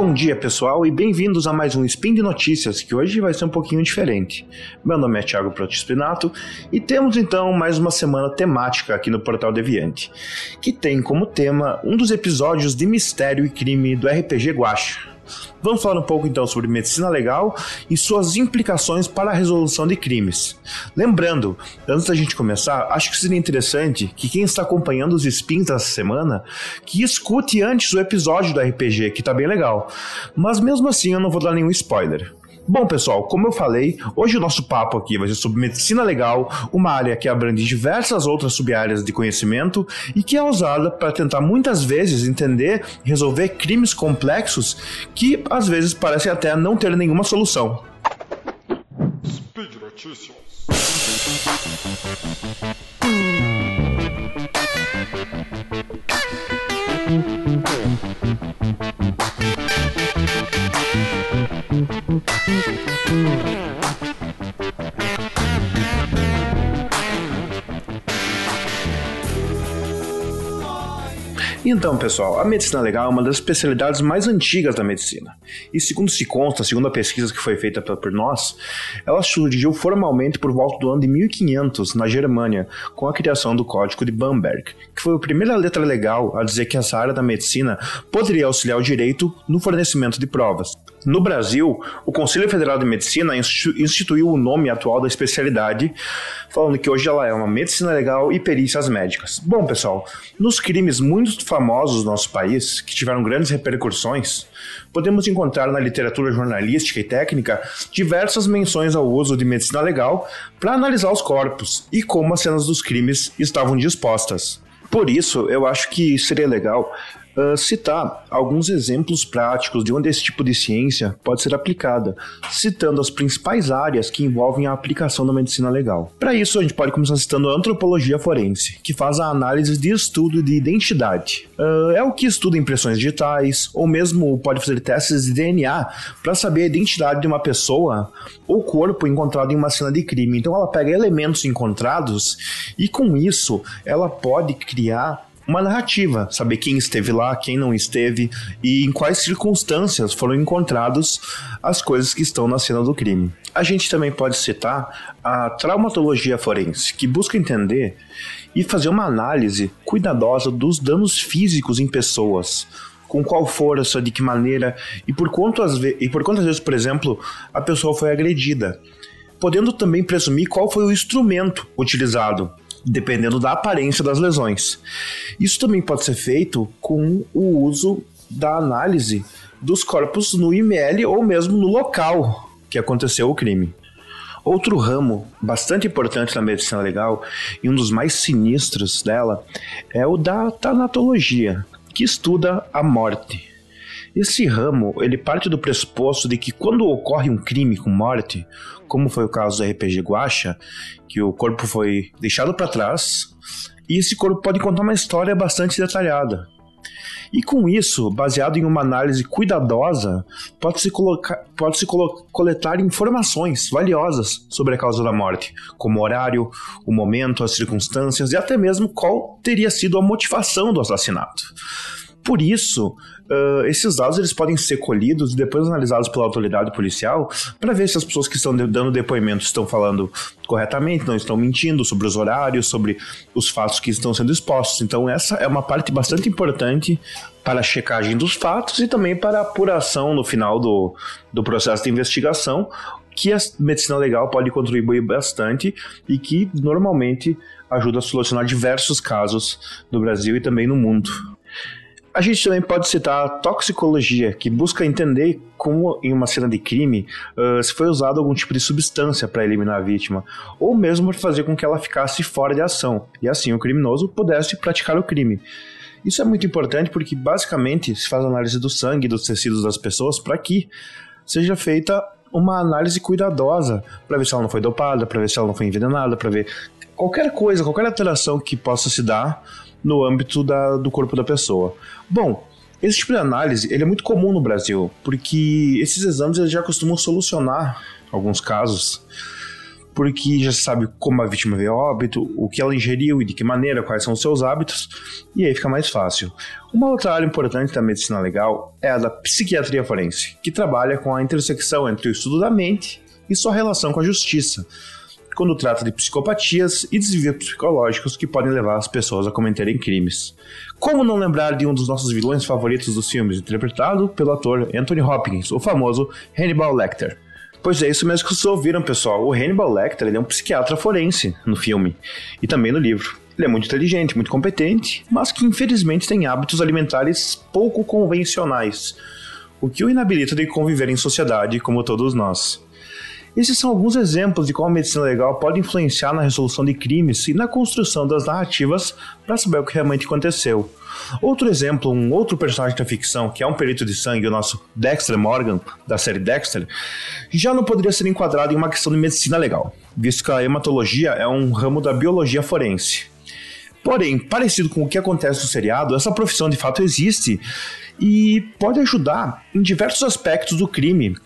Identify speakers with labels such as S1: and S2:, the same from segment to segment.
S1: Bom dia, pessoal, e bem-vindos a mais um Spin de Notícias, que hoje vai ser um pouquinho diferente. Meu nome é Thiago Protispinato e temos então mais uma semana temática aqui no Portal Deviante, que tem como tema um dos episódios de mistério e crime do RPG Guacha. Vamos falar um pouco então sobre medicina legal e suas implicações para a resolução de crimes. Lembrando, antes da gente começar, acho que seria interessante que quem está acompanhando os spins dessa semana que escute antes o episódio do RPG, que tá bem legal. Mas mesmo assim eu não vou dar nenhum spoiler. Bom, pessoal, como eu falei, hoje o nosso papo aqui vai ser sobre medicina legal, uma área que abrange diversas outras sub-áreas de conhecimento e que é usada para tentar muitas vezes entender e resolver crimes complexos que às vezes parecem até não ter nenhuma solução. Speed Notícias. Então, pessoal, a medicina legal é uma das especialidades mais antigas da medicina. E segundo se consta, segundo a pesquisa que foi feita por nós, ela surgiu formalmente por volta do ano de 1500 na Germânia, com a criação do Código de Bamberg, que foi a primeira letra legal a dizer que essa área da medicina poderia auxiliar o direito no fornecimento de provas. No Brasil, o Conselho Federal de Medicina instituiu o nome atual da especialidade, falando que hoje ela é uma medicina legal e perícias médicas. Bom, pessoal, nos crimes muito famosos do nosso país, que tiveram grandes repercussões, podemos encontrar na literatura jornalística e técnica diversas menções ao uso de medicina legal para analisar os corpos e como as cenas dos crimes estavam dispostas. Por isso, eu acho que seria legal uh, citar alguns exemplos práticos de onde esse tipo de ciência pode ser aplicada, citando as principais áreas que envolvem a aplicação da medicina legal. Para isso, a gente pode começar citando a antropologia forense, que faz a análise de estudo de identidade. Uh, é o que estuda impressões digitais, ou mesmo pode fazer testes de DNA para saber a identidade de uma pessoa ou corpo encontrado em uma cena de crime. Então, ela pega elementos encontrados e, com isso, ela pode criar uma narrativa, saber quem esteve lá, quem não esteve e em quais circunstâncias foram encontrados as coisas que estão na cena do crime. A gente também pode citar a traumatologia forense, que busca entender e fazer uma análise cuidadosa dos danos físicos em pessoas, com qual força, de que maneira e por quantas, e por quantas vezes, por exemplo, a pessoa foi agredida, podendo também presumir qual foi o instrumento utilizado dependendo da aparência das lesões. Isso também pode ser feito com o uso da análise dos corpos no IML ou mesmo no local que aconteceu o crime. Outro ramo bastante importante na medicina legal e um dos mais sinistros dela é o da tanatologia, que estuda a morte. Esse ramo, ele parte do pressuposto de que quando ocorre um crime com morte, como foi o caso do RPG Guacha, que o corpo foi deixado para trás, e esse corpo pode contar uma história bastante detalhada. E com isso, baseado em uma análise cuidadosa, pode-se pode coletar informações valiosas sobre a causa da morte, como o horário, o momento, as circunstâncias e até mesmo qual teria sido a motivação do assassinato. Por isso, uh, esses dados eles podem ser colhidos e depois analisados pela autoridade policial para ver se as pessoas que estão dando depoimento estão falando corretamente, não estão mentindo sobre os horários, sobre os fatos que estão sendo expostos. Então, essa é uma parte bastante importante para a checagem dos fatos e também para a apuração no final do, do processo de investigação, que a medicina legal pode contribuir bastante e que normalmente ajuda a solucionar diversos casos no Brasil e também no mundo. A gente também pode citar a toxicologia, que busca entender como em uma cena de crime uh, se foi usado algum tipo de substância para eliminar a vítima, ou mesmo fazer com que ela ficasse fora de ação, e assim o criminoso pudesse praticar o crime. Isso é muito importante porque basicamente se faz análise do sangue e dos tecidos das pessoas para que seja feita uma análise cuidadosa para ver se ela não foi dopada, para ver se ela não foi envenenada, para ver qualquer coisa, qualquer alteração que possa se dar no âmbito da, do corpo da pessoa. Bom, esse tipo de análise ele é muito comum no Brasil, porque esses exames eles já costumam solucionar alguns casos porque já se sabe como a vítima veio a óbito, o que ela ingeriu e de que maneira, quais são os seus hábitos, e aí fica mais fácil. Uma outra área importante da medicina legal é a da psiquiatria forense, que trabalha com a intersecção entre o estudo da mente e sua relação com a justiça, quando trata de psicopatias e desvios psicológicos que podem levar as pessoas a cometerem crimes. Como não lembrar de um dos nossos vilões favoritos dos filmes, interpretado pelo ator Anthony Hopkins, o famoso Hannibal Lecter? Pois é, isso mesmo que vocês ouviram, pessoal. O Hannibal Lecter é um psiquiatra forense no filme e também no livro. Ele é muito inteligente, muito competente, mas que infelizmente tem hábitos alimentares pouco convencionais, o que o inabilita de conviver em sociedade como todos nós. Esses são alguns exemplos de como a medicina legal pode influenciar na resolução de crimes e na construção das narrativas para saber o que realmente aconteceu. Outro exemplo, um outro personagem da ficção, que é um perito de sangue, o nosso Dexter Morgan, da série Dexter, já não poderia ser enquadrado em uma questão de medicina legal, visto que a hematologia é um ramo da biologia forense. Porém, parecido com o que acontece no seriado, essa profissão de fato existe e pode ajudar em diversos aspectos do crime,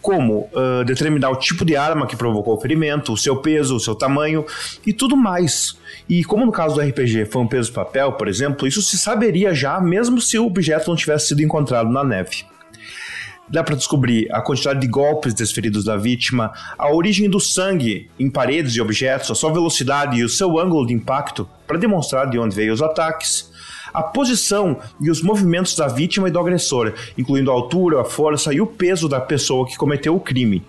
S1: como uh, determinar o tipo de arma que provocou o ferimento, o seu peso, o seu tamanho e tudo mais. E como no caso do RPG foi um peso papel, por exemplo, isso se saberia já mesmo se o objeto não tivesse sido encontrado na neve. Dá para descobrir a quantidade de golpes desferidos da vítima, a origem do sangue em paredes e objetos, a sua velocidade e o seu ângulo de impacto para demonstrar de onde veio os ataques a posição e os movimentos da vítima e do agressor, incluindo a altura, a força e o peso da pessoa que cometeu o crime.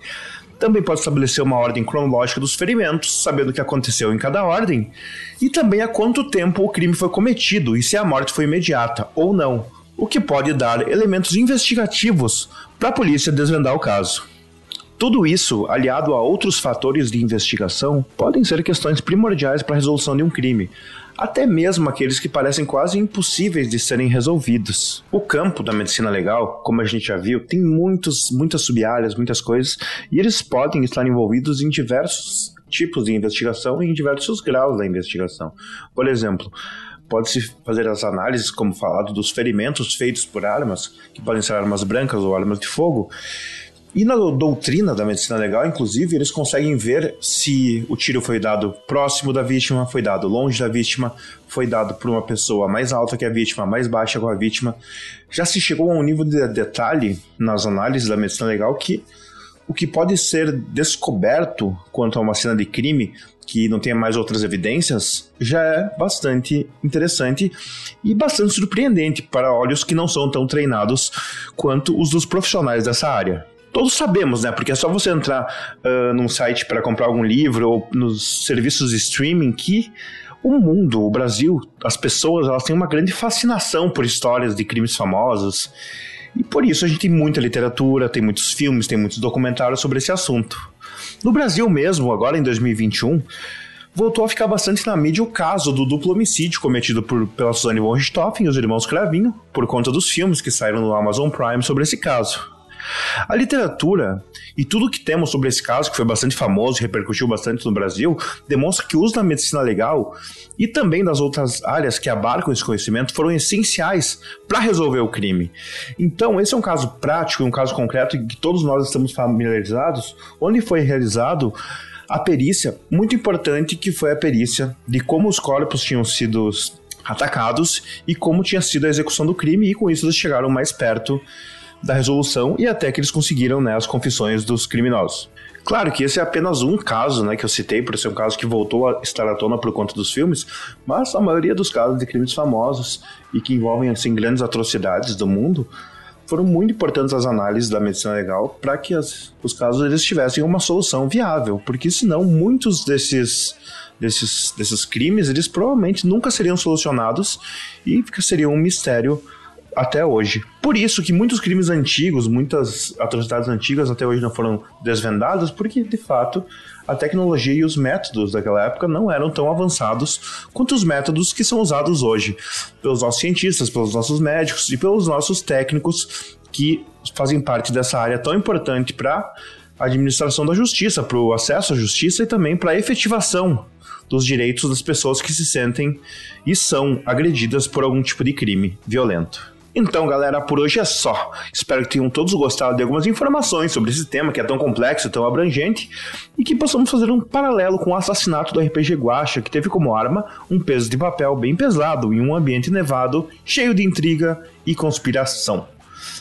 S1: Também pode estabelecer uma ordem cronológica dos ferimentos, sabendo o que aconteceu em cada ordem, e também há quanto tempo o crime foi cometido e se a morte foi imediata ou não, o que pode dar elementos investigativos para a polícia desvendar o caso. Tudo isso, aliado a outros fatores de investigação, podem ser questões primordiais para a resolução de um crime, até mesmo aqueles que parecem quase impossíveis de serem resolvidos. O campo da medicina legal, como a gente já viu, tem muitos, muitas sub-áreas, muitas coisas, e eles podem estar envolvidos em diversos tipos de investigação e em diversos graus da investigação. Por exemplo, pode-se fazer as análises, como falado, dos ferimentos feitos por armas, que podem ser armas brancas ou armas de fogo, e na doutrina da medicina legal, inclusive, eles conseguem ver se o tiro foi dado próximo da vítima, foi dado longe da vítima, foi dado por uma pessoa mais alta que a vítima, mais baixa que a vítima. Já se chegou a um nível de detalhe nas análises da medicina legal que o que pode ser descoberto quanto a uma cena de crime que não tenha mais outras evidências já é bastante interessante e bastante surpreendente para olhos que não são tão treinados quanto os dos profissionais dessa área todos sabemos, né? Porque é só você entrar uh, num site para comprar algum livro ou nos serviços de streaming que o mundo, o Brasil, as pessoas, elas têm uma grande fascinação por histórias de crimes famosos. E por isso a gente tem muita literatura, tem muitos filmes, tem muitos documentários sobre esse assunto. No Brasil mesmo, agora em 2021, voltou a ficar bastante na mídia o caso do duplo homicídio cometido por, pela Suzane von Richthofen e os irmãos Cravinho, por conta dos filmes que saíram no Amazon Prime sobre esse caso. A literatura e tudo que temos sobre esse caso, que foi bastante famoso e repercutiu bastante no Brasil, demonstra que o uso da medicina legal e também das outras áreas que abarcam esse conhecimento foram essenciais para resolver o crime. Então, esse é um caso prático, um caso concreto em que todos nós estamos familiarizados, onde foi realizado a perícia muito importante que foi a perícia de como os corpos tinham sido atacados e como tinha sido a execução do crime e com isso eles chegaram mais perto da resolução e até que eles conseguiram né, as confissões dos criminosos. Claro que esse é apenas um caso, né, que eu citei, por ser um caso que voltou a estar à tona por conta dos filmes, mas a maioria dos casos de crimes famosos e que envolvem assim grandes atrocidades do mundo foram muito importantes as análises da medicina legal para que as, os casos eles tivessem uma solução viável, porque senão muitos desses desses, desses crimes eles provavelmente nunca seriam solucionados e seriam um mistério até hoje. Por isso que muitos crimes antigos, muitas atrocidades antigas até hoje não foram desvendadas, porque de fato a tecnologia e os métodos daquela época não eram tão avançados quanto os métodos que são usados hoje pelos nossos cientistas, pelos nossos médicos e pelos nossos técnicos que fazem parte dessa área tão importante para a administração da justiça, para o acesso à justiça e também para a efetivação dos direitos das pessoas que se sentem e são agredidas por algum tipo de crime violento. Então, galera, por hoje é só. Espero que tenham todos gostado de algumas informações sobre esse tema que é tão complexo tão abrangente e que possamos fazer um paralelo com o assassinato do RPG Guacha, que teve como arma um peso de papel bem pesado em um ambiente nevado, cheio de intriga e conspiração.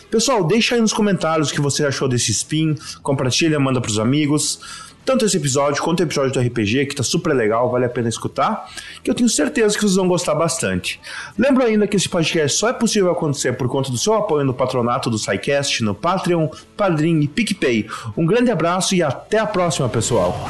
S1: Pessoal, deixa aí nos comentários o que você achou desse spin, compartilha, manda pros amigos tanto esse episódio quanto o episódio do RPG, que tá super legal, vale a pena escutar, que eu tenho certeza que vocês vão gostar bastante. Lembro ainda que esse podcast só é possível acontecer por conta do seu apoio no patronato do SciCast, no Patreon, Padrim e PicPay. Um grande abraço e até a próxima, pessoal!